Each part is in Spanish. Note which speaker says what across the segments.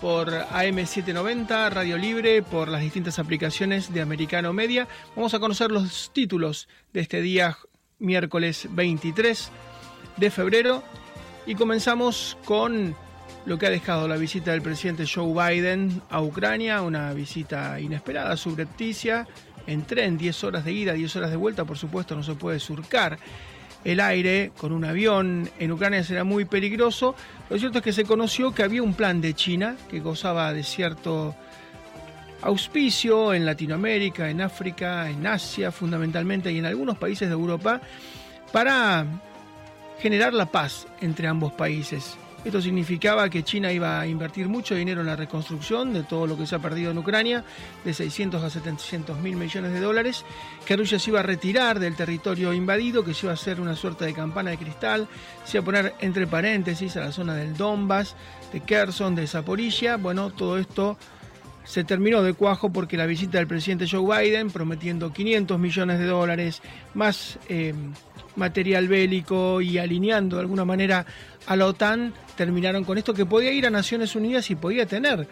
Speaker 1: Por AM790, Radio Libre, por las distintas aplicaciones de Americano Media. Vamos a conocer los títulos de este día, miércoles 23 de febrero, y comenzamos con lo que ha dejado la visita del presidente Joe Biden a Ucrania, una visita inesperada, subrepticia, en tren, 10 horas de ida, 10 horas de vuelta, por supuesto no se puede surcar el aire con un avión en Ucrania será muy peligroso. Lo cierto es que se conoció que había un plan de China que gozaba de cierto auspicio en Latinoamérica, en África, en Asia fundamentalmente y en algunos países de Europa para generar la paz entre ambos países. Esto significaba que China iba a invertir mucho dinero en la reconstrucción de todo lo que se ha perdido en Ucrania, de 600 a 700 mil millones de dólares, que Rusia se iba a retirar del territorio invadido, que se iba a hacer una suerte de campana de cristal, se iba a poner entre paréntesis a la zona del Donbass, de Kherson, de Zaporizhia. Bueno, todo esto se terminó de cuajo porque la visita del presidente Joe Biden, prometiendo 500 millones de dólares, más eh, material bélico y alineando de alguna manera a la OTAN, terminaron con esto que podía ir a Naciones Unidas y podía tener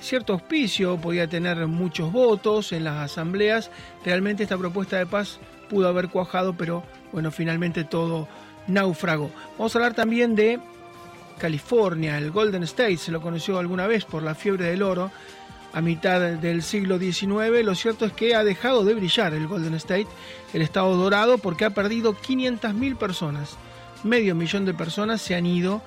Speaker 1: cierto auspicio, podía tener muchos votos en las asambleas. Realmente esta propuesta de paz pudo haber cuajado, pero bueno, finalmente todo naufragó. Vamos a hablar también de California, el Golden State, se lo conoció alguna vez por la fiebre del oro a mitad del siglo XIX. Lo cierto es que ha dejado de brillar el Golden State, el estado dorado, porque ha perdido 500.000 personas. Medio millón de personas se han ido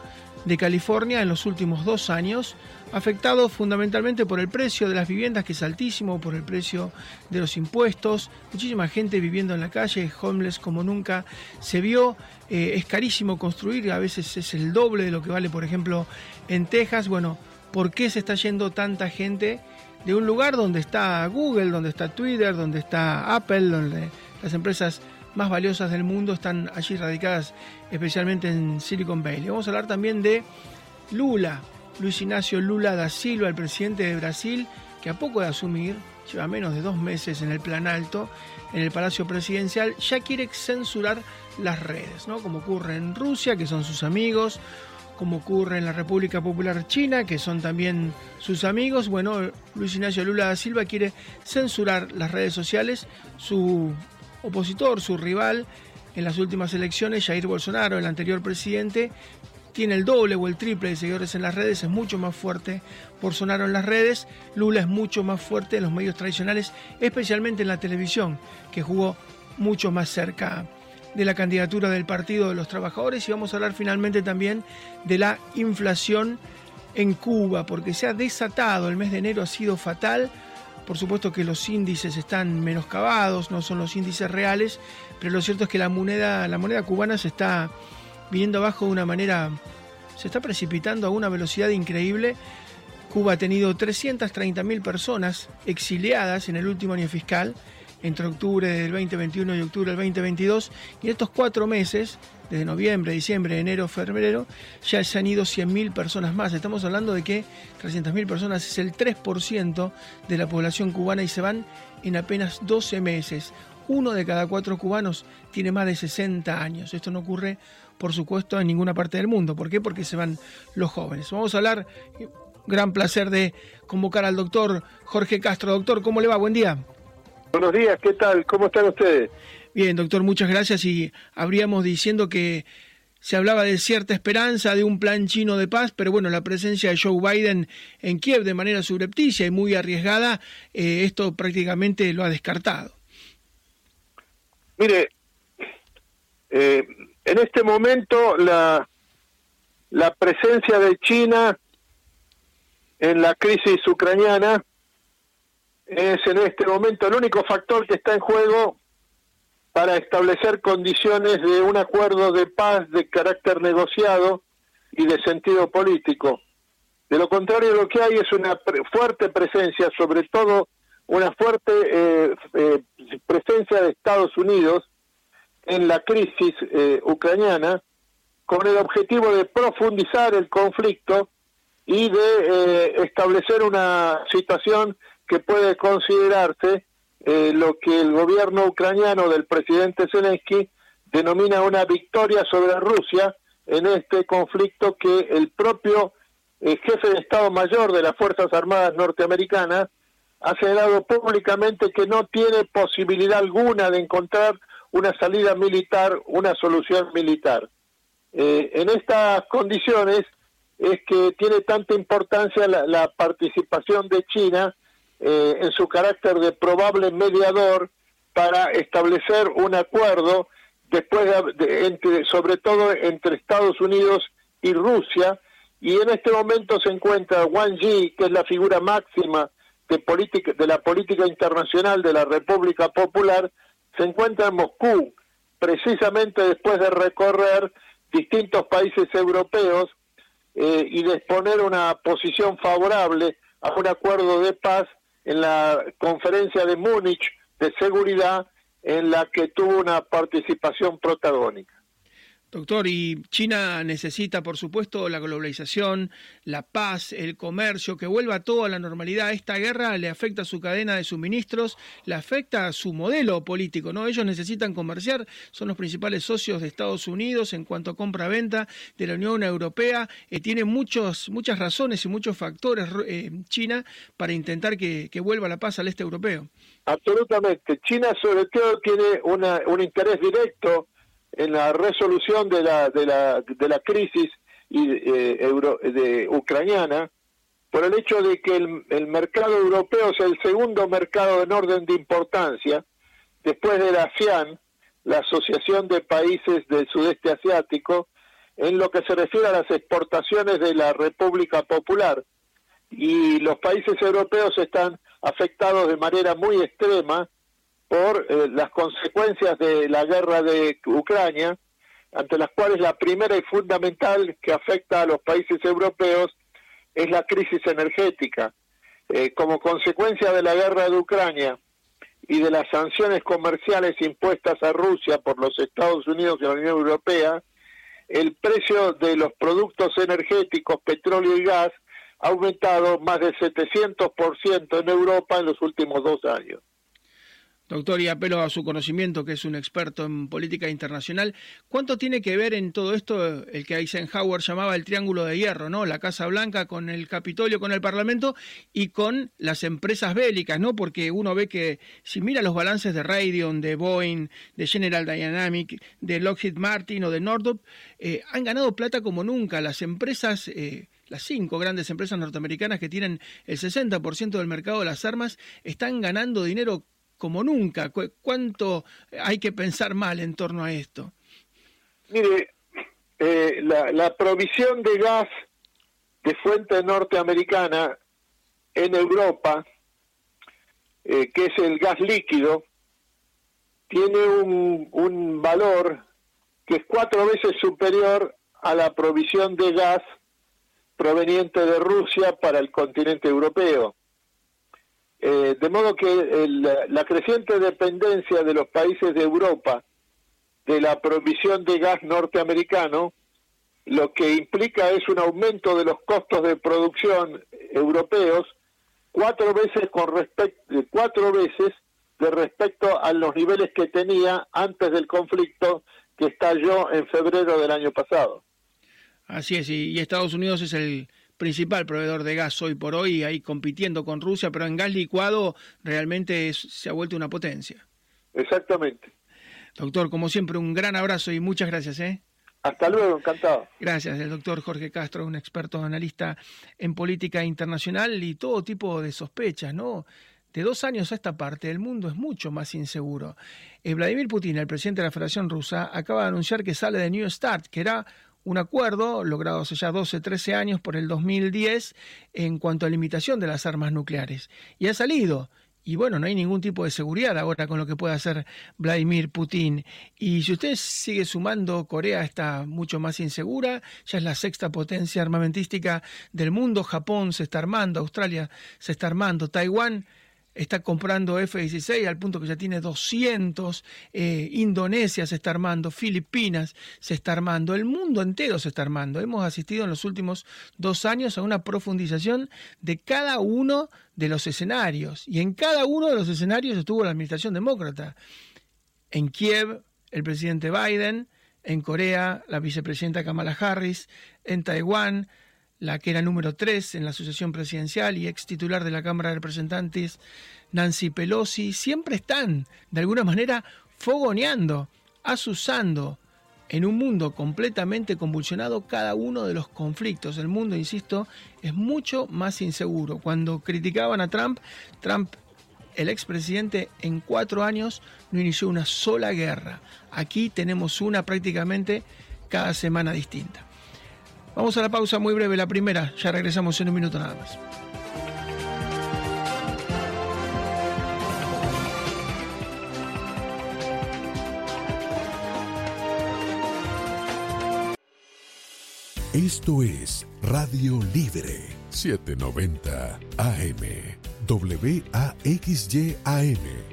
Speaker 1: de California en los últimos dos años, afectado fundamentalmente por el precio de las viviendas, que es altísimo, por el precio de los impuestos, muchísima gente viviendo en la calle, homeless como nunca se vio, eh, es carísimo construir, a veces es el doble de lo que vale, por ejemplo, en Texas. Bueno, ¿por qué se está yendo tanta gente de un lugar donde está Google, donde está Twitter, donde está Apple, donde las empresas más valiosas del mundo están allí radicadas, especialmente en Silicon Valley. Vamos a hablar también de Lula, Luis Ignacio Lula da Silva, el presidente de Brasil, que a poco de asumir, lleva menos de dos meses en el plan alto, en el Palacio Presidencial, ya quiere censurar las redes, ¿no? Como ocurre en Rusia, que son sus amigos, como ocurre en la República Popular China, que son también sus amigos. Bueno, Luis Ignacio Lula da Silva quiere censurar las redes sociales. Su opositor, su rival en las últimas elecciones, Jair Bolsonaro, el anterior presidente, tiene el doble o el triple de seguidores en las redes, es mucho más fuerte Bolsonaro en las redes, Lula es mucho más fuerte en los medios tradicionales, especialmente en la televisión, que jugó mucho más cerca de la candidatura del Partido de los Trabajadores y vamos a hablar finalmente también de la inflación en Cuba, porque se ha desatado, el mes de enero ha sido fatal, por supuesto que los índices están menoscabados, no son los índices reales, pero lo cierto es que la moneda, la moneda cubana se está viniendo abajo de una manera, se está precipitando a una velocidad increíble. Cuba ha tenido 330.000 personas exiliadas en el último año fiscal, entre octubre del 2021 y octubre del 2022, y en estos cuatro meses, desde noviembre, diciembre, enero, febrero, ya se han ido 100.000 personas más. Estamos hablando de que 300.000 personas es el 3% de la población cubana y se van en apenas 12 meses. Uno de cada cuatro cubanos tiene más de 60 años. Esto no ocurre, por supuesto, en ninguna parte del mundo. ¿Por qué? Porque se van los jóvenes. Vamos a hablar, gran placer de convocar al doctor Jorge Castro. Doctor, ¿cómo le va? Buen día.
Speaker 2: Buenos días, ¿qué tal? ¿Cómo están ustedes?
Speaker 1: Bien, doctor, muchas gracias y habríamos diciendo que se hablaba de cierta esperanza de un plan chino de paz, pero bueno, la presencia de Joe Biden en Kiev de manera subrepticia y muy arriesgada, eh, esto prácticamente lo ha descartado.
Speaker 2: Mire, eh, en este momento la, la presencia de China en la crisis ucraniana es en este momento el único factor que está en juego para establecer condiciones de un acuerdo de paz de carácter negociado y de sentido político. De lo contrario, lo que hay es una fuerte presencia, sobre todo una fuerte eh, eh, presencia de Estados Unidos en la crisis eh, ucraniana, con el objetivo de profundizar el conflicto y de establecer una situación que puede considerarse lo que el gobierno ucraniano del presidente Zelensky denomina una victoria sobre Rusia en este conflicto que el propio jefe de Estado Mayor de las Fuerzas Armadas norteamericanas ha señalado públicamente que no tiene posibilidad alguna de encontrar una salida militar, una solución militar. Eh, en estas condiciones es que tiene tanta importancia la, participación de China eh, en su carácter de probable mediador para establecer un acuerdo después de, entre, sobre todo entre Estados Unidos y Rusia. Y en este momento se encuentra Wang Yi que es la figura máxima de, política, de la política internacional de la República Popular se encuentra en Moscú, precisamente después de recorrer distintos países europeos eh, y de exponer una posición favorable a un acuerdo de paz en la conferencia de Múnich de seguridad en la que tuvo una participación protagónica.
Speaker 1: Doctor, y China necesita, por supuesto, la globalización, la paz, el comercio, que vuelva todo a la normalidad. Esta guerra le afecta a su cadena de suministros, le afecta a su modelo político, ¿no? Ellos necesitan comerciar, son los principales socios de Estados Unidos en cuanto a compra-venta de la Unión Europea. Eh, tiene muchos, muchas razones y muchos factores eh, China para intentar que, vuelva la paz al este europeo.
Speaker 2: Absolutamente. China sobre todo tiene un interés directo en la resolución de la, de la, de la crisis y, eh, euro, de ucraniana por el hecho de que el, el, mercado europeo es el segundo mercado en orden de importancia después de la ASEAN, la Asociación de Países del Sudeste Asiático, en lo que se refiere a las exportaciones de la República Popular. Y los países europeos están afectados de manera muy extrema por eh, las consecuencias de la guerra de Ucrania, ante las cuales la primera y fundamental que afecta a los países europeos es la crisis energética. Eh, como consecuencia de la guerra de Ucrania y de las sanciones comerciales impuestas a Rusia por los Estados Unidos y la Unión Europea, el precio de los productos energéticos, petróleo y gas, ha aumentado más del 700% en Europa en los últimos dos años.
Speaker 1: Doctor, y apelo a su conocimiento, que es un experto en política internacional. ¿Cuánto tiene que ver en todo esto el que Eisenhower llamaba el triángulo de hierro, ¿no? La Casa Blanca con el Capitolio, con el Parlamento y con las empresas bélicas, ¿no? Porque uno ve que si mira los balances de Raytheon, de Boeing, de General Dynamics, de Lockheed Martin o de Northrop, eh, han ganado plata como nunca. Las empresas... Eh, las cinco grandes empresas norteamericanas que tienen el 60% del mercado de las armas están ganando dinero como nunca. ¿Cuánto hay que pensar mal en torno a esto?
Speaker 2: Mire, eh, la, provisión de gas de fuente norteamericana en Europa, eh, que es el gas líquido, tiene un, un valor que es cuatro veces superior a la provisión de gas proveniente de Rusia para el continente europeo. Eh, de modo que la creciente dependencia de los países de Europa de la provisión de gas norteamericano, lo que implica es un aumento de los costos de producción europeos cuatro veces con respecto cuatro veces de respecto a los niveles que tenía antes del conflicto que estalló en febrero del año pasado.
Speaker 1: Así es, y Estados Unidos es el principal proveedor de gas hoy por hoy, ahí compitiendo con Rusia, pero en gas licuado realmente se ha vuelto una potencia.
Speaker 2: Exactamente.
Speaker 1: Doctor, como siempre, un gran abrazo y muchas gracias. ¿eh?
Speaker 2: Hasta luego, encantado.
Speaker 1: Gracias, el doctor Jorge Castro, un experto analista en política internacional y todo tipo de sospechas, ¿no? De dos años a esta parte, el mundo es mucho más inseguro. Eh, Vladimir Putin, el presidente de la Federación Rusa, acaba de anunciar que sale de New START, que era un acuerdo logrado hace ya 12, 13 años por el 2010 en cuanto a limitación de las armas nucleares. Y ha salido y bueno, no hay ningún tipo de seguridad ahora con lo que puede hacer Vladimir Putin. Y si usted sigue sumando, Corea está mucho más insegura, ya es la sexta potencia armamentística del mundo, Japón se está armando, Australia se está armando, Taiwán está comprando F-16 al punto que ya tiene 200, eh, Indonesia se está armando, Filipinas se está armando, el mundo entero se está armando. Hemos asistido en los últimos dos años a una profundización de cada uno de los escenarios y en cada uno de los escenarios estuvo la administración demócrata. En Kiev, el presidente Biden, en Corea, la vicepresidenta Kamala Harris, en Taiwán, la que era número 3 en la asociación presidencial y ex titular de la Cámara de Representantes, Nancy Pelosi, siempre están, de alguna manera, fogoneando, asusando en un mundo completamente convulsionado cada uno de los conflictos. El mundo, insisto, es mucho más inseguro. Cuando criticaban a Trump, Trump, el expresidente, en cuatro años no inició una sola guerra. Aquí tenemos una prácticamente cada semana distinta. Vamos a la pausa muy breve, la primera. Ya regresamos en un minuto nada más.
Speaker 3: Esto es Radio Libre 790 AM. WAXYAM,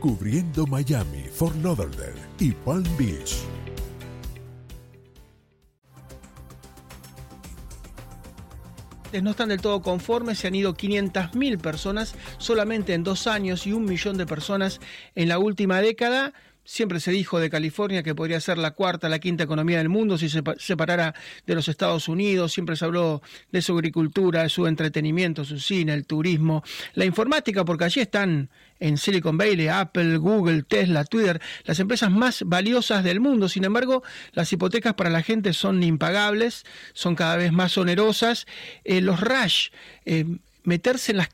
Speaker 3: cubriendo Miami, Fort Lauderdale y Palm Beach.
Speaker 1: No están del todo conformes, se han ido 500.000 personas solamente en dos años y un millón de personas en la última década. Siempre se dijo de California que podría ser la cuarta, la quinta economía del mundo si se separara de los Estados Unidos. Siempre se habló de su agricultura, de su entretenimiento, su cine, el turismo, la informática, porque allí están en Silicon Valley, Apple, Google, Tesla, Twitter, las empresas más valiosas del mundo. Sin embargo, las hipotecas para la gente son impagables, son cada vez más onerosas. Eh, los rush, eh, meterse en las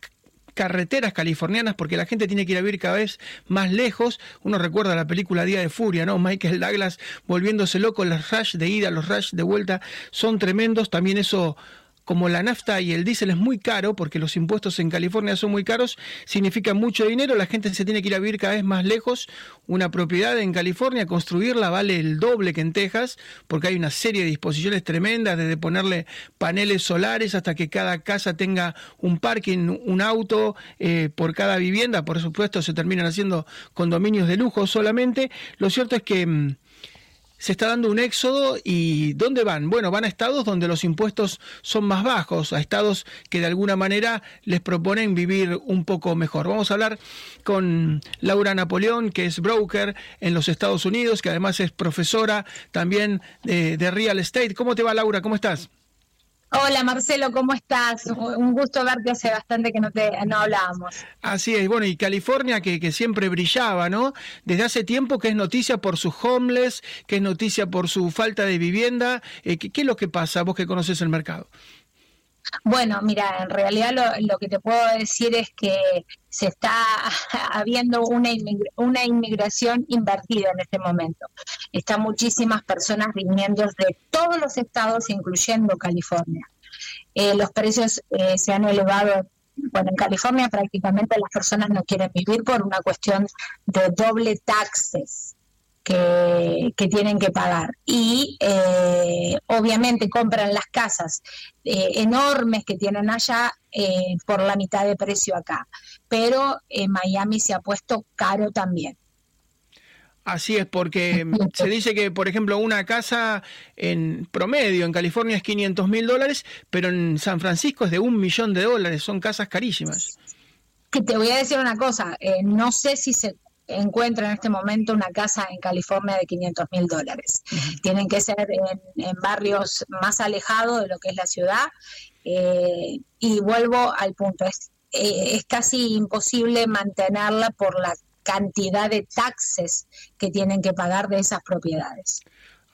Speaker 1: carreteras californianas porque la gente tiene que ir a vivir cada vez más lejos. Uno recuerda la película Día de Furia, ¿no? Michael Douglas volviéndose loco, los rush de ida, los rush de vuelta son tremendos. También eso como la nafta y el diésel es muy caro, porque los impuestos en California son muy caros, significa mucho dinero, la gente se tiene que ir a vivir cada vez más lejos. Una propiedad en California, construirla vale el doble que en Texas, porque hay una serie de disposiciones tremendas, desde ponerle paneles solares hasta que cada casa tenga un parking, un auto eh, por cada vivienda, por supuesto se terminan haciendo condominios de lujo solamente. Lo cierto es que mm, se está dando un éxodo y ¿dónde van? Bueno, van a estados donde los impuestos son más bajos, a estados que de alguna manera les proponen vivir un poco mejor. Vamos a hablar con Laura Napoleón, que es broker en los Estados Unidos, que además es profesora también de, de real estate. ¿Cómo te va Laura? ¿Cómo estás?
Speaker 4: Hola Marcelo, ¿cómo estás? Un gusto verte, hace bastante que no te no hablábamos.
Speaker 1: Así es, bueno, y California que, que siempre brillaba, ¿no? Desde hace tiempo que es noticia por sus homeless, que es noticia por su falta de vivienda. Eh, ¿qué, ¿Qué es lo que pasa, vos que conoces el mercado?
Speaker 4: Bueno, mira, en realidad lo, que te puedo decir es que se está habiendo una, una inmigración invertida en este momento. Están muchísimas personas viniendo de todos los estados, incluyendo California. Eh, los precios eh, se han elevado bueno, en California prácticamente las personas no quieren vivir por una cuestión de doble taxes que, tienen que pagar. Y eh, obviamente compran las casas eh, enormes que tienen allá eh, por la mitad de precio acá. Pero en Miami se ha puesto caro también.
Speaker 1: Así es, porque se dice que, por ejemplo, una casa en promedio en California es 500 mil dólares, pero en San Francisco es de un millón de dólares, son casas carísimas.
Speaker 4: Que te voy a decir una cosa, no sé si se encuentra en este momento una casa en California de 500 mil dólares. Tienen que ser en, barrios más alejados de lo que es la ciudad. Eh, y vuelvo al punto, es, eh, es casi imposible mantenerla por la cantidad de taxes que tienen que pagar de esas propiedades.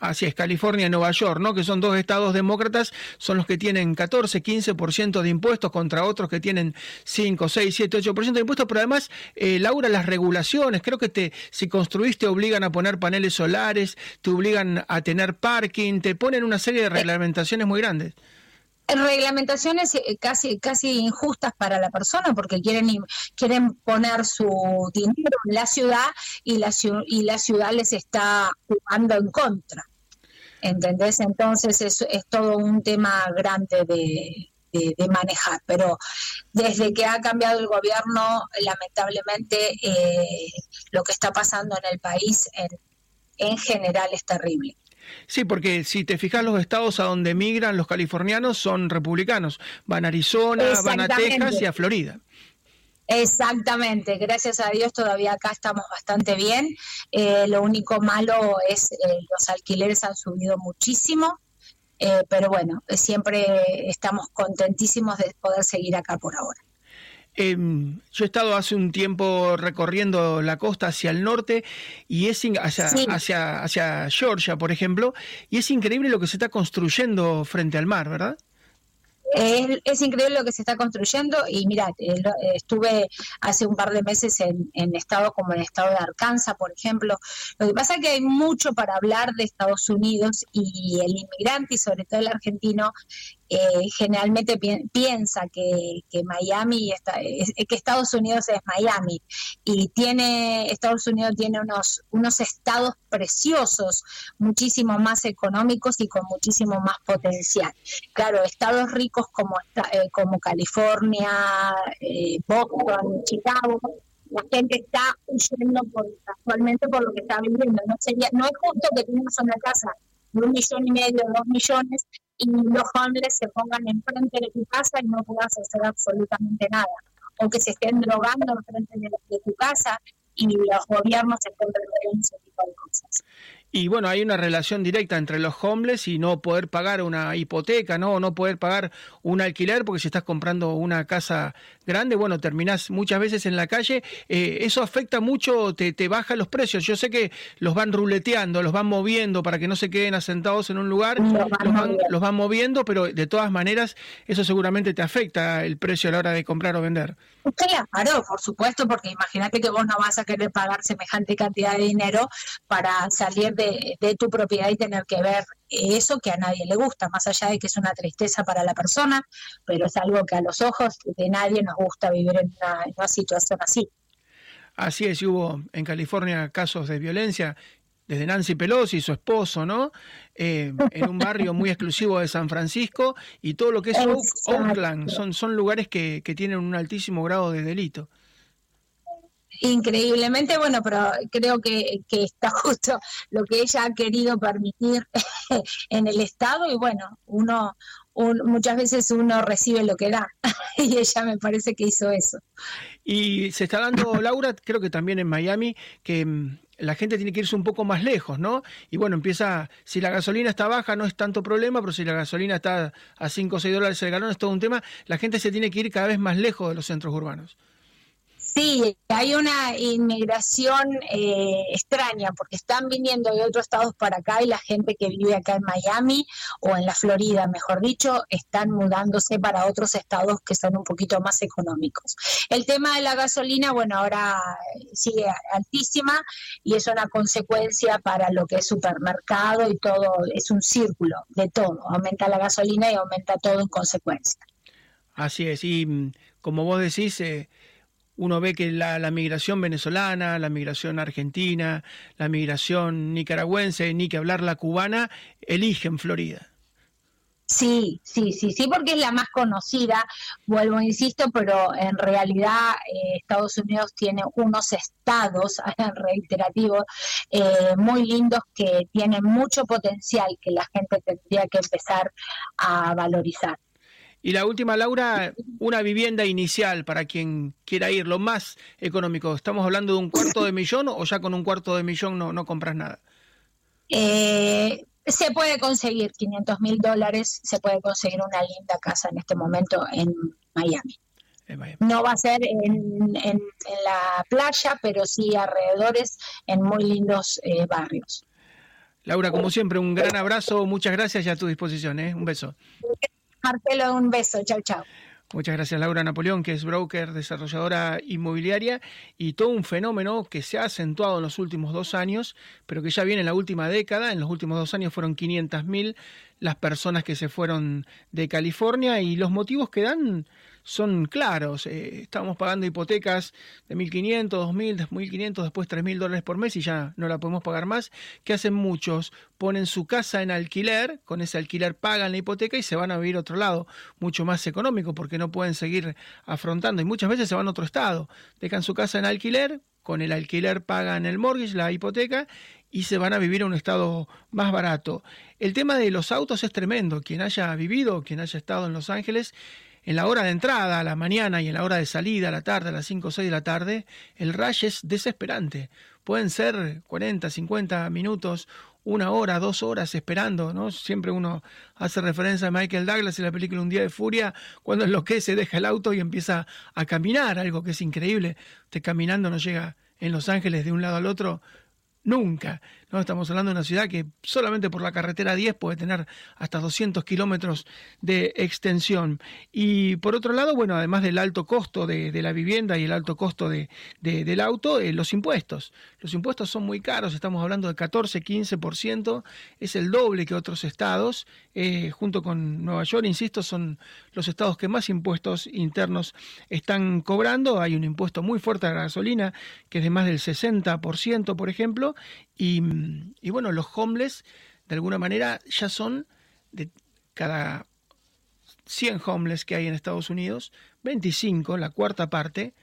Speaker 1: Así es, California y Nueva York, ¿no? Que son dos estados demócratas, son los que tienen 14, 15% de impuestos contra otros que tienen 5, 6, 7, 8% de impuestos, pero además, eh, Laura, las regulaciones, creo que te, si construiste obligan a poner paneles solares, te obligan a tener parking, te ponen una serie de reglamentaciones muy grandes.
Speaker 4: reglamentaciones eh, casi casi injustas para la persona porque quieren quieren poner su dinero en la ciudad y la y la ciudad les está jugando en contra ¿entendés? entonces es, es todo un tema grande de, manejar pero desde que ha cambiado el gobierno lamentablemente eh, lo que está pasando en el país en, en general es terrible
Speaker 1: Sí, porque si te fijas los estados a donde migran los californianos son republicanos. Van a Arizona, van a Texas y a Florida.
Speaker 4: Exactamente, gracias a Dios todavía acá estamos bastante bien. Eh, lo único malo es eh, los alquileres han subido muchísimo, eh, pero bueno, siempre estamos contentísimos de poder seguir acá por ahora.
Speaker 1: Em, yo he estado hace un tiempo recorriendo la costa hacia el norte y es hacia, hacia, hacia Georgia, por ejemplo, y es increíble lo que se está construyendo frente al mar, ¿verdad?
Speaker 4: Es, increíble lo que se está construyendo y mira, eh, eh, estuve hace un par de meses en, en estados como el estado de Arkansas, por ejemplo. Lo que pasa es que hay mucho para hablar de Estados Unidos y el inmigrante y sobre todo el argentino eh, generalmente piensa que, Miami está, que Estados Unidos es Miami y tiene Estados Unidos tiene unos unos estados preciosos muchísimo más económicos y con muchísimo más potencial. Claro estados ricos como eh, como California eh, Boston Chicago la gente está huyendo por, actualmente por lo que está viviendo no sería no es justo que tengas una casa de un millón y medio dos millones y los hombres se pongan enfrente de tu casa y no puedas hacer absolutamente nada. O que se estén drogando enfrente de, tu casa y los gobiernos estén preparando ese tipo de cosas.
Speaker 1: Y bueno, hay una relación directa entre los homeless y no poder pagar una hipoteca, ¿no? O no poder pagar un alquiler porque si estás comprando una casa grande, bueno, terminás muchas veces en la calle. Eh, eso afecta mucho, te, te baja los precios. Yo sé que los van ruleteando, los van moviendo para que no se queden asentados en un lugar, los van, los van moviendo, pero de todas maneras eso seguramente te afecta el precio a la hora de comprar o vender.
Speaker 4: Claro, por supuesto, porque imagínate que vos no vas a querer pagar semejante cantidad de dinero para salir de, tu propiedad y tener que ver eso que a nadie le gusta, más allá de que es una tristeza para la persona, pero es algo que a los ojos de nadie nos gusta vivir en una, situación así.
Speaker 1: Así es, hubo en California casos de violencia desde Nancy Pelosi, su esposo, ¿no? Eh, en un barrio muy exclusivo de San Francisco y todo lo que es Oakland, son, son lugares que, que tienen un altísimo grado de delito.
Speaker 4: Increíblemente, bueno, pero creo que, que está justo lo que ella ha querido permitir en el Estado y bueno, uno, muchas veces uno recibe lo que da y ella me parece que hizo eso.
Speaker 1: Y se está dando, Laura, creo que también en Miami, que mm, la gente tiene que irse un poco más lejos, ¿no? Y bueno, empieza, si la gasolina está baja no es tanto problema, pero si la gasolina está a 5 o 6 dólares el galón es todo un tema, la gente se tiene que ir cada vez más lejos de los centros urbanos.
Speaker 4: Sí, hay una inmigración eh, extraña porque están viniendo de otros estados para acá y la gente que vive acá en Miami o en la Florida, mejor dicho, están mudándose para otros estados que son un poquito más económicos. El tema de la gasolina, bueno, ahora sigue altísima y es una consecuencia para lo que es supermercado y todo, es un círculo de todo. Aumenta la gasolina y aumenta todo en consecuencia.
Speaker 1: Así es, y mm, como vos decís, eh, uno ve que la, migración venezolana, la migración argentina, la migración nicaragüense, ni que hablar la cubana, eligen Florida.
Speaker 4: Sí, sí, sí, sí, porque es la más conocida, vuelvo, insisto, pero en realidad eh, Estados Unidos tiene unos estados reiterativos eh, muy lindos que tienen mucho potencial que la gente tendría que empezar a valorizar.
Speaker 1: Y la última, Laura, una vivienda inicial para quien quiera ir, lo más económico. ¿Estamos hablando de un cuarto de millón o ya con un cuarto de millón no, no compras nada?
Speaker 4: Eh, se puede conseguir 500 mil dólares, se puede conseguir una linda casa en este momento en Miami. No va a ser en, en, la playa, pero sí alrededores en muy lindos eh, barrios.
Speaker 1: Laura, como siempre, un gran abrazo, muchas gracias y a tu disposición. ¿eh? Un beso.
Speaker 4: Marcelo, un beso. Chao, chao.
Speaker 1: Muchas gracias Laura Napoleón, que es broker, desarrolladora inmobiliaria y todo un fenómeno que se ha acentuado en los últimos dos años, pero que ya viene en la última década. En los últimos dos años fueron 500.000 las personas que se fueron de California y los motivos que dan son claros. Eh, estamos pagando hipotecas de 1.500, 2.000, 1.500, después 3.000 dólares por mes y ya no la podemos pagar más. ¿Qué hacen muchos? Ponen su casa en alquiler, con ese alquiler pagan la hipoteca y se van a vivir a otro lado, mucho más económico, porque no pueden seguir afrontando. Y muchas veces se van a otro estado. Dejan su casa en alquiler, con el alquiler pagan el mortgage, la hipoteca, y se van a vivir a un estado más barato. El tema de los autos es tremendo. Quien haya vivido, quien haya estado en Los Ángeles, en la hora de entrada, a la mañana y en la hora de salida, a la tarde, a las 5 o 6 de la tarde, el rush es desesperante. Pueden ser 40, 50 minutos, una hora, dos horas esperando, ¿no? Siempre uno hace referencia a Michael Douglas en la película Un día de furia, cuando enloquece, deja el auto y empieza a caminar, algo que es increíble. Usted caminando no llega en Los Ángeles de un lado al otro nunca. ¿No? Estamos hablando de una ciudad que solamente por la carretera 10 puede tener hasta 200 kilómetros de extensión. Y por otro lado, bueno, además del alto costo de, la vivienda y el alto costo de, del auto, eh, los impuestos. Los impuestos son muy caros, estamos hablando de 14, 15%, es el doble que otros estados. Eh, junto con Nueva York, insisto, son los estados que más impuestos internos están cobrando. Hay un impuesto muy fuerte a la gasolina, que es de más del 60%, por ejemplo, y, bueno, los homeless, de alguna manera, ya son de cada 100 homeless que hay en Estados Unidos, 25, la cuarta parte,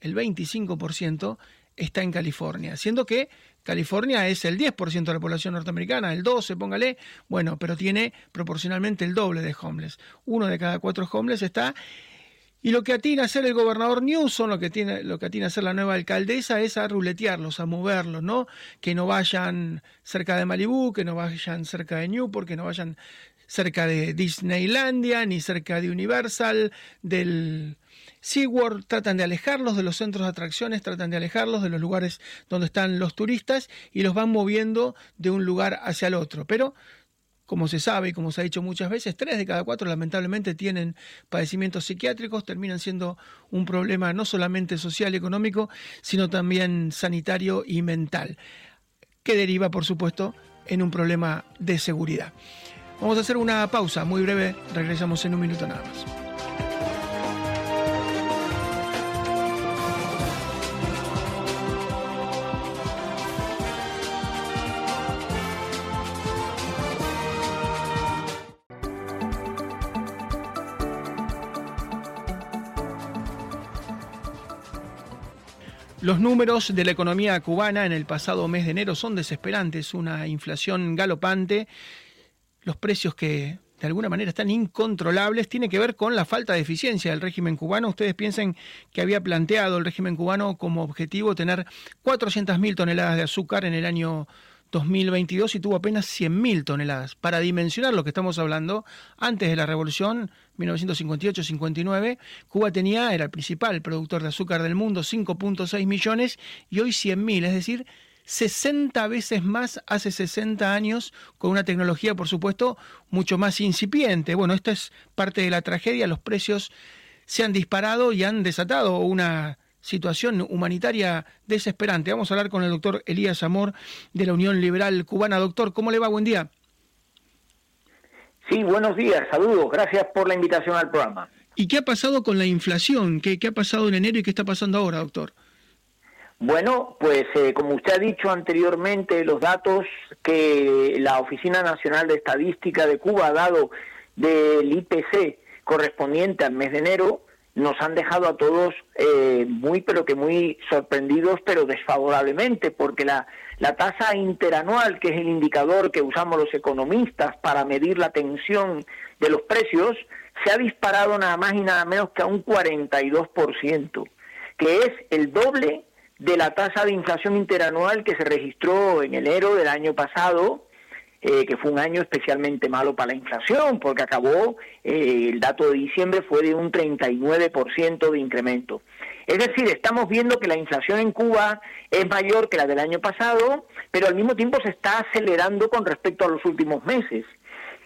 Speaker 1: el 25% está en California, siendo que California es el 10% de la población norteamericana, el 12, póngale, bueno, pero tiene proporcionalmente el doble de homeless. Uno de cada cuatro homeless está y lo que atina a hacer el gobernador Newsom, lo que, tiene, lo que atina a hacer la nueva alcaldesa es a ruletearlos, a moverlos, ¿no? Que no vayan cerca de Malibú, que no vayan cerca de Newport, que no vayan cerca de Disneylandia, ni cerca de Universal, del SeaWorld. Tratan de alejarlos de los centros de atracciones, tratan de alejarlos de los lugares donde están los turistas y los van moviendo de un lugar hacia el otro. Pero como se sabe y como se ha dicho muchas veces, tres de cada cuatro lamentablemente tienen padecimientos psiquiátricos, terminan siendo un problema no solamente social y económico, sino también sanitario y mental, que deriva, por supuesto, en un problema de seguridad. Vamos a hacer una pausa muy breve, regresamos en un minuto nada más. Los números de la economía cubana en el pasado mes de enero son desesperantes, una inflación galopante, los precios que de alguna manera están incontrolables, tiene que ver con la falta de eficiencia del régimen cubano. Ustedes piensen que había planteado el régimen cubano como objetivo tener 400.000 toneladas de azúcar en el año 2022 y tuvo apenas 100.000 toneladas. Para dimensionar lo que estamos hablando, antes de la revolución, 1958-59, Cuba tenía, era el principal productor de azúcar del mundo, 5.6 millones, y hoy 100.000, es decir, 60 veces más hace 60 años, con una tecnología, por supuesto, mucho más incipiente. Bueno, esto es parte de la tragedia, los precios se han disparado y han desatado una situación humanitaria desesperante. Vamos a hablar con el doctor Elías Amor de la Unión Liberal Cubana. Doctor, ¿cómo le va? Buen día.
Speaker 5: Sí, buenos días, saludos, gracias por la invitación al programa.
Speaker 1: ¿Y qué ha pasado con la inflación? ¿Qué, qué ha pasado en enero y qué está pasando ahora, doctor?
Speaker 5: Bueno, pues eh, como usted ha dicho anteriormente, los datos que la Oficina Nacional de Estadística de Cuba ha dado del IPC correspondiente al mes de enero nos han dejado a todos eh, muy, pero que muy sorprendidos, pero desfavorablemente, porque la, la tasa interanual, que es el indicador que usamos los economistas para medir la tensión de los precios, se ha disparado nada más y nada menos que a un 42%, que es el doble de la tasa de inflación interanual que se registró en enero del año pasado, eh, que fue un año especialmente malo para la inflación, porque acabó, eh, el dato de diciembre fue de un 39% de incremento. Es decir, estamos viendo que la inflación en Cuba es mayor que la del año pasado, pero al mismo tiempo se está acelerando con respecto a los últimos meses.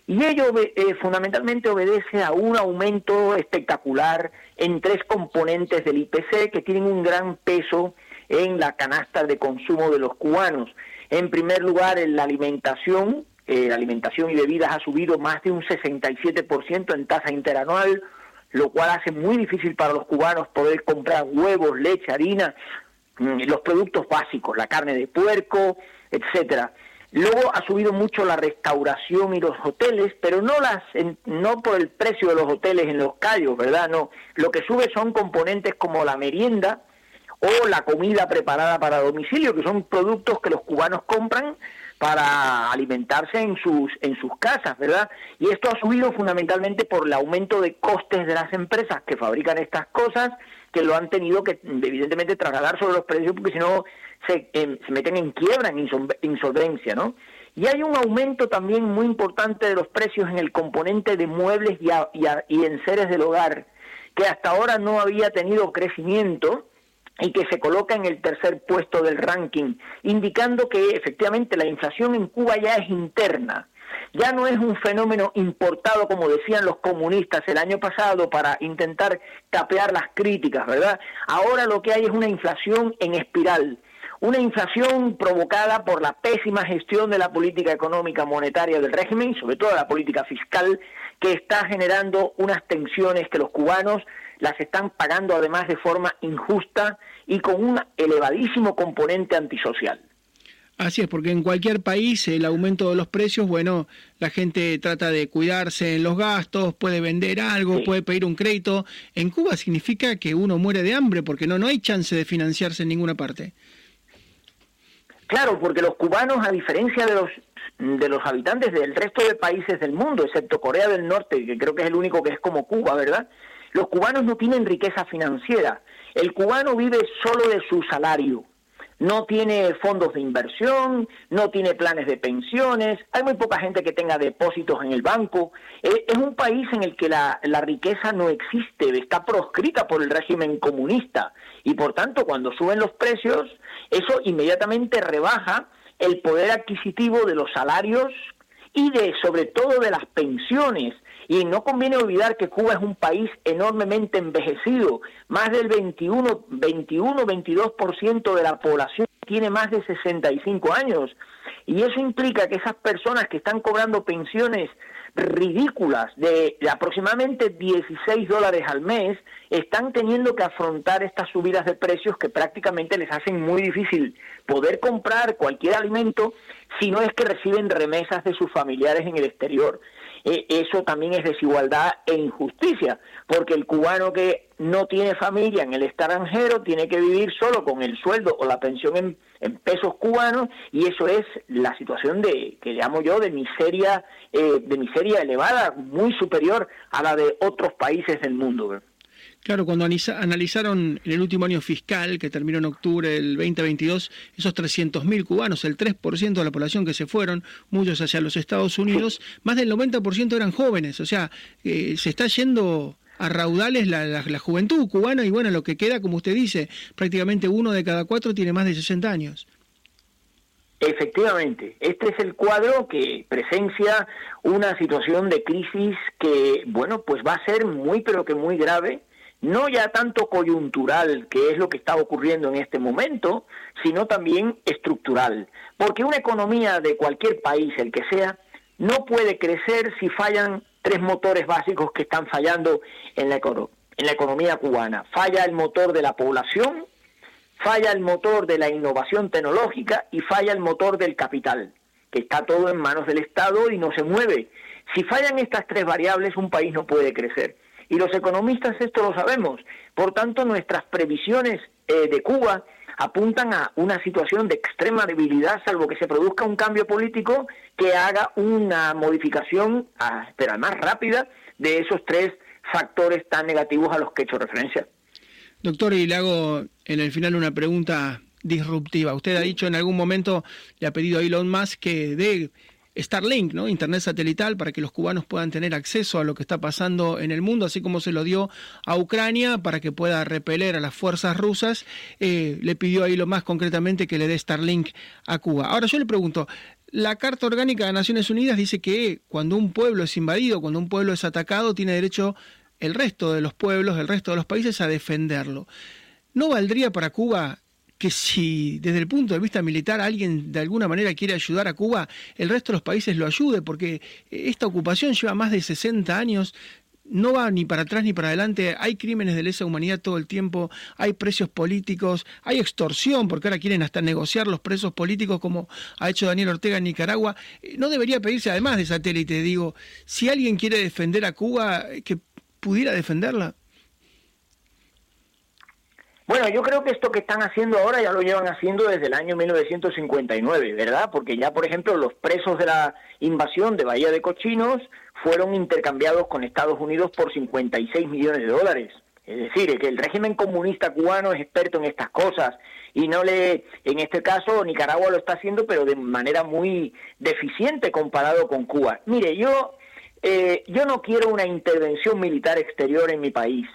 Speaker 5: Y ello eh, fundamentalmente obedece a un aumento espectacular en tres componentes del IPC que tienen un gran peso en la canasta de consumo de los cubanos. En primer lugar, en la alimentación, eh, alimentación y bebidas ha subido más de un 67% en tasa interanual, lo cual hace muy difícil para los cubanos poder comprar huevos, leche, harina, mm, los productos básicos, la carne de puerco, etcétera. Luego ha subido mucho la restauración y los hoteles, pero no las no por el precio de los hoteles en los callos, ¿verdad? No, lo que sube son componentes como la merienda o la comida preparada para domicilio, que son productos que los cubanos compran para alimentarse en sus en sus casas, ¿verdad? Y esto ha subido fundamentalmente por el aumento de costes de las empresas que fabrican estas cosas, que lo han tenido que evidentemente trasladar sobre los precios porque si no se, se meten en quiebra, en insolvencia, ¿no? Y hay un aumento también muy importante de los precios en el componente de muebles y, y, y enseres del hogar, que hasta ahora no había tenido crecimiento y que se coloca en el tercer puesto del ranking, indicando que efectivamente la inflación en Cuba ya es interna, ya no es un fenómeno importado, como decían los comunistas el año pasado, para intentar tapear las críticas, ¿verdad? Ahora lo que hay es una inflación en espiral una inflación provocada por la pésima gestión de la política económica monetaria del régimen sobre todo la política fiscal que está generando unas tensiones que los cubanos las están pagando además de forma injusta y con un elevadísimo componente antisocial.
Speaker 1: Así es, porque en cualquier país el aumento de los precios, bueno, la gente trata de cuidarse en los gastos, puede vender algo, puede pedir un crédito. En Cuba significa que uno muere de hambre porque no, no hay chance de financiarse en ninguna parte.
Speaker 5: Claro, porque los cubanos, a diferencia de los de los habitantes del resto de países del mundo, excepto Corea del Norte, que creo que es el único que es como Cuba, ¿verdad? Los cubanos no tienen riqueza financiera. El cubano vive solo de su salario. No tiene fondos de inversión, no tiene planes de pensiones, hay muy poca gente que tenga depósitos en el banco. Eh, es un país en el que la, la riqueza no existe, está proscrita por el régimen comunista y por tanto cuando suben los precios eso inmediatamente rebaja el poder adquisitivo de los salarios y de sobre todo de las pensiones. Y no conviene olvidar que Cuba es un país enormemente envejecido. Más del 21, 21 22% de la población tiene más de 65 años. Y eso implica que esas personas que están cobrando pensiones ridículas de, aproximadamente 16 dólares al mes están teniendo que afrontar estas subidas de precios que prácticamente les hacen muy difícil poder comprar cualquier alimento si no es que reciben remesas de sus familiares en el exterior. Eh, eso también es desigualdad e injusticia, porque el cubano que no tiene familia en el extranjero tiene que vivir solo con el sueldo o la pensión en, pesos cubanos y eso es la situación de que llamo yo de miseria eh, de miseria elevada muy superior a la de otros países del mundo.
Speaker 1: Claro, cuando analizaron en el último año fiscal, que terminó en octubre del 2022, esos 300.000 cubanos, el 3% de la población que se fueron, muchos hacia los Estados Unidos, más del 90% eran jóvenes. O sea, eh, se está yendo a raudales la, la, juventud cubana y bueno, lo que queda, como usted dice, prácticamente uno de cada cuatro tiene más de 60 años.
Speaker 5: Efectivamente, este es el cuadro que presencia una situación de crisis que, bueno, pues va a ser muy, pero que muy grave no ya tanto coyuntural, que es lo que está ocurriendo en este momento, sino también estructural. Porque una economía de cualquier país, el que sea, no puede crecer si fallan tres motores básicos que están fallando en la, en la economía cubana. Falla el motor de la población, falla el motor de la innovación tecnológica y falla el motor del capital, que está todo en manos del Estado y no se mueve. Si fallan estas tres variables, un país no puede crecer. Y los economistas esto lo sabemos. Por tanto, nuestras previsiones eh, de Cuba apuntan a una situación de extrema debilidad, salvo que se produzca un cambio político que haga una modificación, ah, pero más rápida, de esos tres factores tan negativos a los que he hecho referencia.
Speaker 1: Doctor, y le hago en el final una pregunta disruptiva. Usted ha dicho en algún momento, le ha pedido a Elon Musk que dé Starlink, ¿no? Internet satelital para que los cubanos puedan tener acceso a lo que está pasando en el mundo, así como se lo dio a Ucrania para que pueda repeler a las fuerzas rusas. Eh, le pidió ahí lo más concretamente que le dé Starlink a Cuba. Ahora yo le pregunto, la Carta Orgánica de Naciones Unidas dice que cuando un pueblo es invadido, cuando un pueblo es atacado, tiene derecho el resto de los pueblos, el resto de los países a defenderlo. ¿No valdría para Cuba que si desde el punto de vista militar alguien de alguna manera quiere ayudar a Cuba, el resto de los países lo ayude, porque esta ocupación lleva más de 60 años, no va ni para atrás ni para adelante, hay crímenes de lesa humanidad todo el tiempo, hay precios políticos, hay extorsión, porque ahora quieren hasta negociar los presos políticos como ha hecho Daniel Ortega en Nicaragua. No debería pedirse, además de satélite, digo, si alguien quiere defender a Cuba, que pudiera defenderla.
Speaker 5: Bueno, yo creo que esto que están haciendo ahora ya lo llevan haciendo desde el año 1959, ¿verdad? Porque ya, por ejemplo, los presos de la invasión de Bahía de Cochinos fueron intercambiados con Estados Unidos por 56 millones de dólares. Es decir, que el régimen comunista cubano es experto en estas cosas y no le, en este caso, Nicaragua lo está haciendo, pero de manera muy deficiente comparado con Cuba. Mire, yo, eh, yo no quiero una intervención militar exterior en mi país.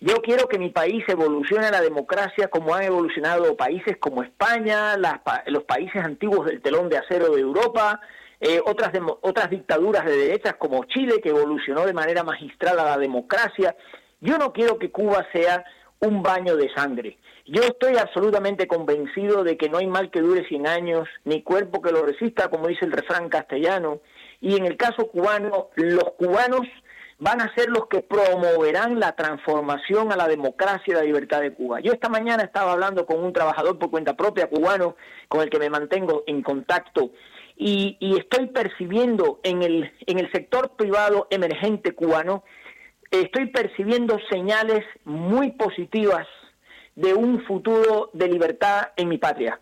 Speaker 5: Yo quiero que mi país evolucione la democracia como han evolucionado países como España, los países antiguos del telón de acero de Europa, eh, otras, otras dictaduras de derechas como Chile, que evolucionó de manera magistral a la democracia. Yo no quiero que Cuba sea un baño de sangre. Yo estoy absolutamente convencido de que no hay mal que dure 100 años, ni cuerpo que lo resista, como dice el refrán castellano. Y en el caso cubano, los cubanos van a ser los que promoverán la transformación a la democracia y la libertad de Cuba. Yo esta mañana estaba hablando con un trabajador por cuenta propia cubano con el que me mantengo en contacto y, estoy percibiendo en el, en el sector privado emergente cubano, estoy percibiendo señales muy positivas de un futuro de libertad en mi patria.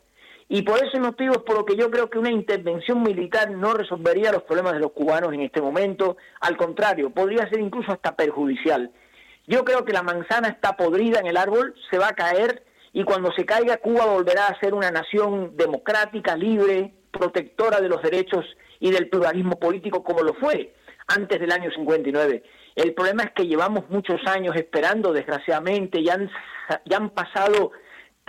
Speaker 5: Y por ese motivo es por lo que yo creo que una intervención militar no resolvería los problemas de los cubanos en este momento. Al contrario, podría ser incluso hasta perjudicial. Yo creo que la manzana está podrida en el árbol, se va a caer y cuando se caiga Cuba volverá a ser una nación democrática, libre, protectora de los derechos y del pluralismo político como lo fue antes del año 59. El problema es que llevamos muchos años esperando, desgraciadamente, ya han, ya han pasado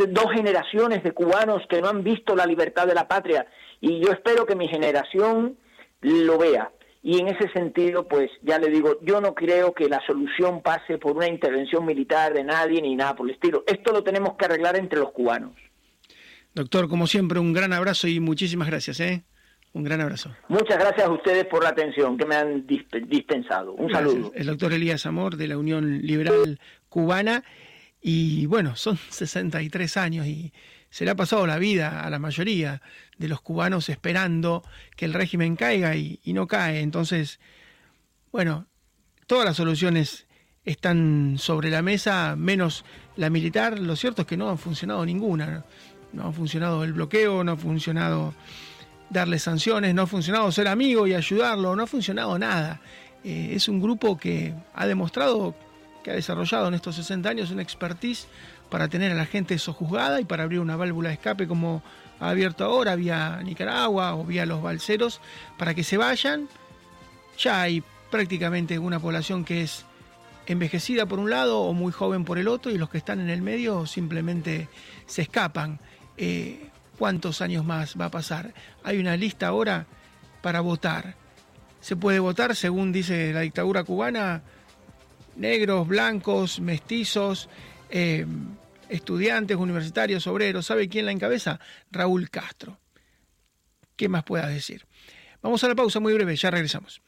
Speaker 5: dos generaciones de cubanos que no han visto la libertad de la patria y yo espero que mi generación lo vea. Y en ese sentido, pues ya le digo, yo no creo que la solución pase por una intervención militar de nadie ni nada por el estilo. Esto lo tenemos que arreglar entre los cubanos.
Speaker 1: Doctor, como siempre, un gran abrazo y muchísimas gracias. ¿eh? Un gran abrazo.
Speaker 5: Muchas gracias a ustedes por la atención que me han dispensado. Un saludo.
Speaker 1: El doctor Elías Amor de la Unión Liberal Cubana. Y bueno, son 63 años y se le ha pasado la vida a la mayoría de los cubanos esperando que el régimen caiga y, no cae. Entonces, bueno, todas las soluciones están sobre la mesa, menos la militar. Lo cierto es que no ha funcionado ninguna. No, ha funcionado el bloqueo, no ha funcionado darle sanciones, no ha funcionado ser amigo y ayudarlo, no ha funcionado nada. Eh, es un grupo que ha demostrado que ha desarrollado en estos 60 años una expertise para tener a la gente sojuzgada y para abrir una válvula de escape como ha abierto ahora vía Nicaragua o vía los balseros para que se vayan. Ya hay prácticamente una población que es envejecida por un lado o muy joven por el otro y los que están en el medio simplemente se escapan. Eh, ¿Cuántos años más va a pasar? Hay una lista ahora para votar. Se puede votar, según dice la dictadura cubana, negros, blancos, mestizos, eh, estudiantes, universitarios, obreros. ¿Sabe quién la encabeza? Raúl Castro. ¿Qué más pueda decir? Vamos a la pausa muy breve, ya regresamos.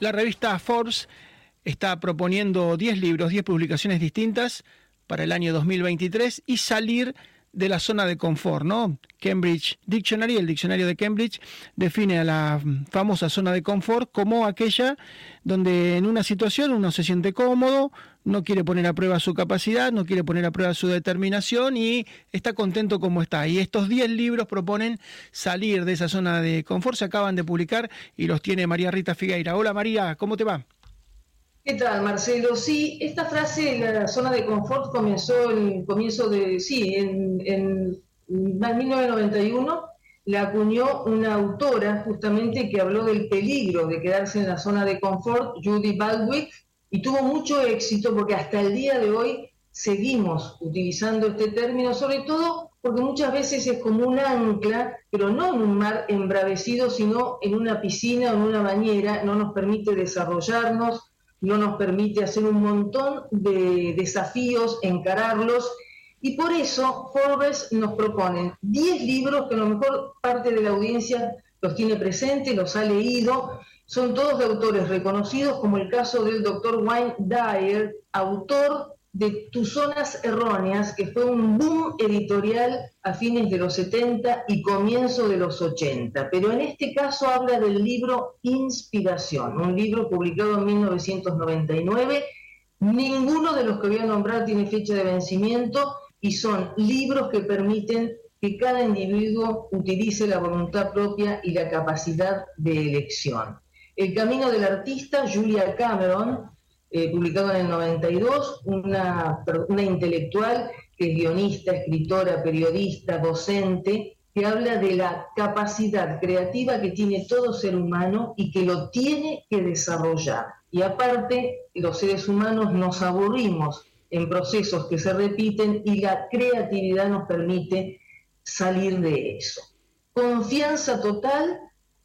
Speaker 1: La revista Forbes está proponiendo 10 libros, 10 publicaciones distintas para el año 2023 y salir de la zona de confort, ¿no? Cambridge Dictionary, el diccionario de Cambridge, define a la famosa zona de confort como aquella donde en una situación uno se siente cómodo, no quiere poner a prueba su capacidad, no quiere poner a prueba su determinación y está contento como está. Y estos 10 libros proponen salir de esa zona de confort, se acaban de publicar y los tiene María Rita Figueira. Hola María, ¿cómo te va?
Speaker 6: ¿Qué tal, Marcelo? Sí, esta frase, la zona de confort, comenzó en comienzo de, sí, en, en 1991 la acuñó una autora justamente que habló del peligro de quedarse en la zona de confort, Judy Baldwick, y tuvo mucho éxito porque hasta el día de hoy seguimos utilizando este término, sobre todo porque muchas veces es como un ancla, pero no en un mar embravecido, sino en una piscina o en una bañera, no nos permite desarrollarnos, no nos permite hacer un montón de desafíos, encararlos, y por eso Forbes nos propone 10 libros que a lo mejor parte de la audiencia los tiene presente, los ha leído, son todos de autores reconocidos, como el caso del doctor Wayne Dyer, autor de Tus Zonas Erróneas, que fue un boom editorial a fines de los 70 y comienzo de los 80. Pero en este caso habla del libro Inspiración, un libro publicado en 1999. Ninguno de los que voy a nombrar tiene fecha de vencimiento y son libros que permiten que cada individuo utilice la voluntad propia y la capacidad de elección. El camino del artista, Julia Cameron, eh, publicado en el 92, una, una intelectual que es guionista, escritora, periodista, docente, que habla de la capacidad creativa que tiene todo ser humano y que lo tiene que desarrollar. Y aparte, los seres humanos nos aburrimos en procesos que se repiten y la creatividad nos permite salir de eso. Confianza total,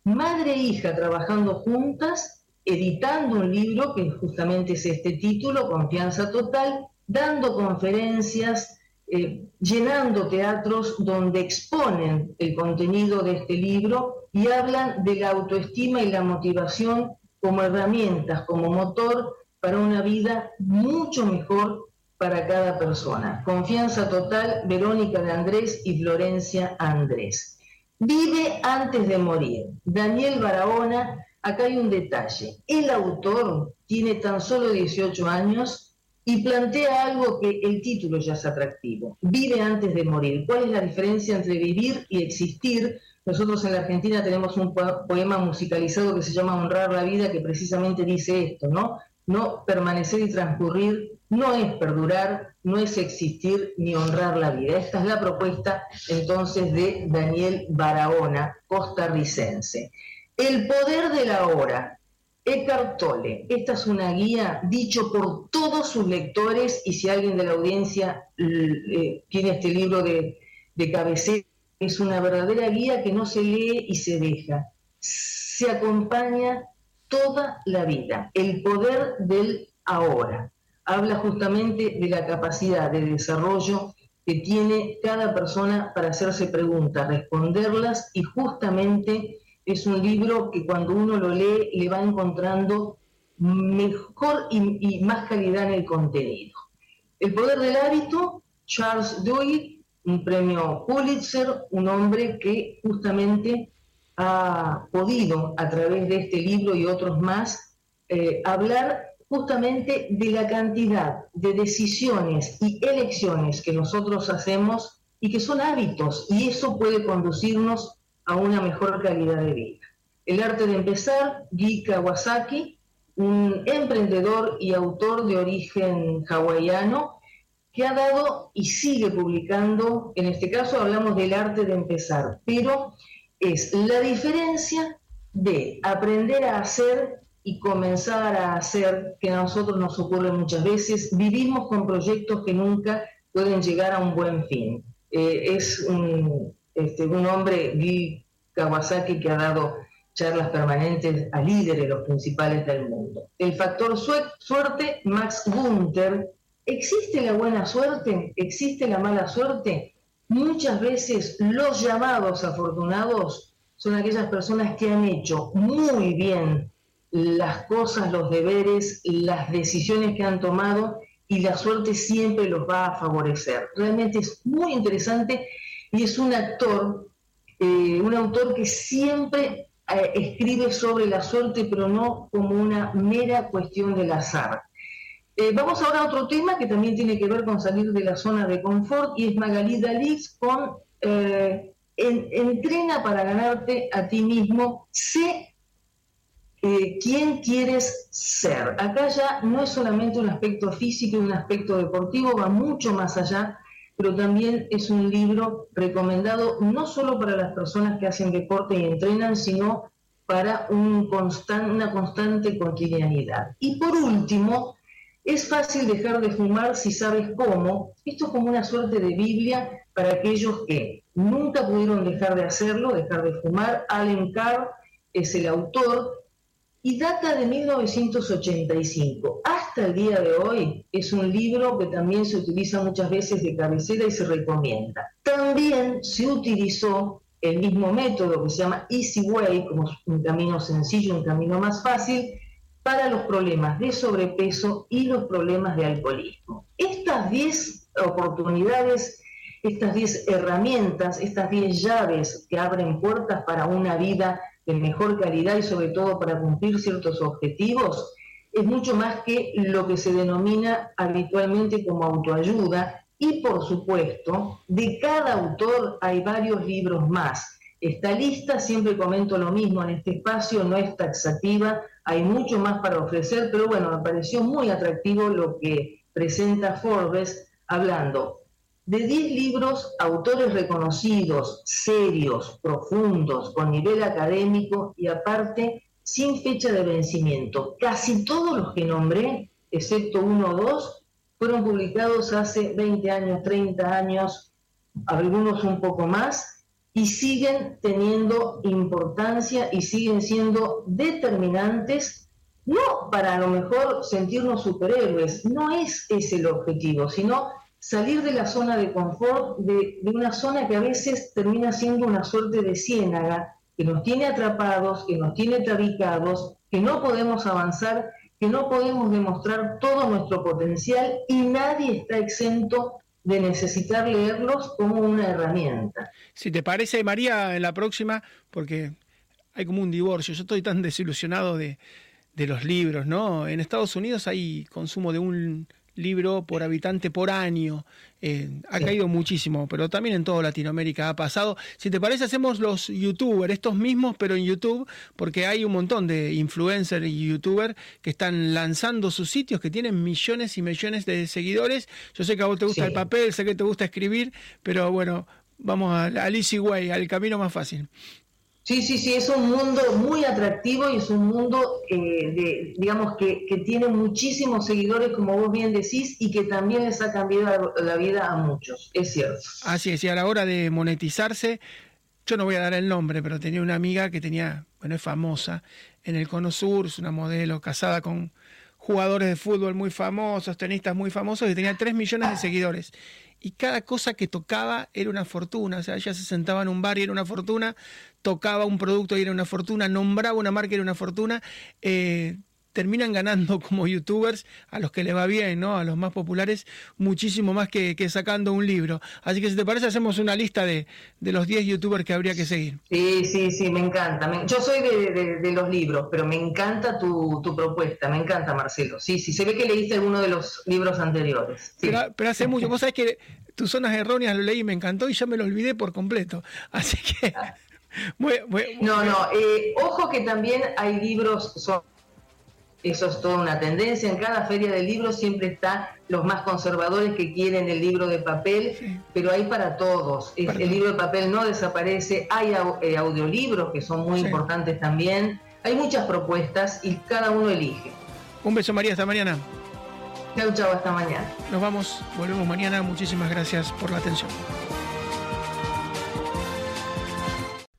Speaker 6: madre e hija trabajando juntas editando un libro que justamente es este título, Confianza Total, dando conferencias, eh, llenando teatros donde exponen el contenido de este libro y hablan de la autoestima y la motivación como herramientas, como motor para una vida mucho mejor para cada persona. Confianza total, Verónica de Andrés y Florencia Andrés. Vive antes de morir. Daniel Barahona acá hay un detalle. El autor tiene tan solo 18 años y plantea algo que el título ya es atractivo. Vive antes de morir. ¿Cuál es la diferencia entre vivir y existir? Nosotros en la Argentina tenemos un poema musicalizado que se llama Honrar la vida, que precisamente dice esto, ¿no? No permanecer y transcurrir no es perdurar, no es existir ni honrar la vida. Esta es la propuesta entonces de Daniel Barahona, costarricense. El poder de la hora. Eckhart Tolle. Esta es una guía dicho por todos sus lectores y si alguien de la audiencia eh, tiene este libro de, de cabecera, es una verdadera guía que no se lee y se deja. Se acompaña toda la vida. El poder del ahora. Habla justamente de la capacidad de desarrollo que tiene cada persona para hacerse preguntas, responderlas y justamente es un libro que cuando uno lo lee le va encontrando mejor y, más calidad en el contenido. El poder del hábito, Charles Duhigg, un premio Pulitzer, un hombre que justamente ha podido a través de este libro y otros más eh, hablar justamente de la cantidad de decisiones y elecciones que nosotros hacemos y que son hábitos y eso puede conducirnos a una mejor calidad de vida. El arte de empezar, Guy Kawasaki, un emprendedor y autor de origen hawaiano que ha dado y sigue publicando, en este caso hablamos del arte de empezar, pero es la diferencia de aprender a hacer y comenzar a hacer, que a nosotros nos ocurre muchas veces, vivimos con proyectos que nunca pueden llegar a un buen fin. Eh, es un, este, un hombre, Guy Kawasaki, que ha dado charlas permanentes a líderes, los principales del mundo. El factor suerte, Max Gunther. ¿Existe la buena suerte? ¿Existe la mala suerte? Muchas veces los llamados afortunados son aquellas personas que han hecho muy bien las cosas, los deberes, las decisiones que han tomado y la suerte siempre los va a favorecer. Realmente es muy interesante y es un actor, eh, un autor que siempre eh, escribe sobre la suerte, pero no como una mera cuestión del azar. Eh, vamos ahora a otro tema que también tiene que ver con salir de la zona de confort y es Magali Dalix con Entrena para ganarte a ti mismo, sé quién quieres ser. Acá ya no es solamente un aspecto físico y un aspecto deportivo, va mucho más allá pero también es un libro recomendado no solo para las personas que hacen deporte y entrenan, sino para un una constante cotidianidad. Y por último, es fácil dejar de fumar si sabes cómo. Esto es como una suerte de Biblia para aquellos que nunca pudieron dejar de hacerlo, dejar de fumar. Allen Carr es el autor y data de 1985. Hasta el día de hoy es un libro que también se utiliza muchas veces de cabecera y se recomienda. También se utilizó el mismo método que se llama Easy Way, como un camino sencillo, un camino más fácil, para los problemas de sobrepeso y los problemas de alcoholismo. Estas 10 oportunidades, estas 10 herramientas, estas 10 llaves que abren puertas para una vida de mejor calidad y sobre todo para cumplir ciertos objetivos, es mucho más que lo que se denomina habitualmente como autoayuda y por supuesto, de cada autor hay varios libros más. Esta lista, siempre comento lo mismo en este espacio, no es taxativa, hay mucho más para ofrecer, pero bueno, me pareció muy atractivo lo que presenta Forbes hablando de 10 libros, autores reconocidos, serios, profundos, con nivel académico y aparte sin fecha de vencimiento. Casi todos los que nombré, excepto uno o dos, fueron publicados hace 20 años, 30 años, algunos un poco más, y siguen teniendo importancia y siguen siendo determinantes, no para a lo mejor sentirnos superhéroes, no es ese el objetivo, sino salir de la zona de confort, de, una zona que a veces termina siendo una suerte de ciénaga, que nos tiene atrapados, que nos tiene tabicados, que no podemos avanzar que no podemos demostrar todo nuestro potencial y nadie está exento de necesitar leerlos como una herramienta.
Speaker 1: Si te parece, María, en la próxima, porque hay como un divorcio, yo estoy tan desilusionado de, de los libros, ¿no? En Estados Unidos hay consumo de un libro por habitante por año. Eh, ha caído muchísimo, pero también en toda Latinoamérica ha pasado. Si te parece, hacemos los youtubers, estos mismos, pero en YouTube, porque hay un montón de influencers y youtubers que están lanzando sus sitios, que tienen millones y millones de seguidores. Yo sé que a vos te gusta el papel, sé que te gusta escribir, pero bueno, vamos al easy way, al camino más fácil.
Speaker 6: Sí, sí, sí, es un mundo muy atractivo y es un mundo, eh, de, digamos, que, que, tiene muchísimos seguidores, como vos bien decís, y que también les ha cambiado la vida a muchos, es cierto.
Speaker 1: Así es, y a la hora de monetizarse, yo no voy a dar el nombre, pero tenía una amiga que tenía, bueno, es famosa en el Cono Sur, es una modelo casada con jugadores de fútbol muy famosos, tenistas muy famosos, y tenía 3 millones de seguidores y cada cosa que tocaba era una fortuna. O sea, ella se sentaba en un bar y era una fortuna, tocaba un producto y era una fortuna, nombraba una marca y era una fortuna. Eh, terminan ganando como youtubers a los que le va bien, ¿no? A los más populares, muchísimo más que, sacando un libro. Así que si te parece, hacemos una lista de, los 10 youtubers que habría que seguir.
Speaker 6: Sí, sí, sí, me encanta. yo soy de, los libros, pero me encanta tu, propuesta, me encanta, Marcelo. Sí, sí, se ve que leíste alguno de los libros anteriores.
Speaker 1: Pero, hace mucho, vos sabés que tus zonas erróneas lo leí, me encantó y ya me lo olvidé por completo. Así que...
Speaker 6: no, no, eh, ojo que también hay libros eso es toda una tendencia. En cada feria del libro siempre están los más conservadores que quieren el libro de papel, pero hay para todos. el libro de papel no desaparece. Hay eh, audiolibros que son muy importantes también. Hay muchas propuestas y cada uno elige.
Speaker 1: Un beso María, hasta mañana.
Speaker 6: Chau, chau, hasta mañana.
Speaker 1: Nos vamos, volvemos mañana. Muchísimas gracias por la atención.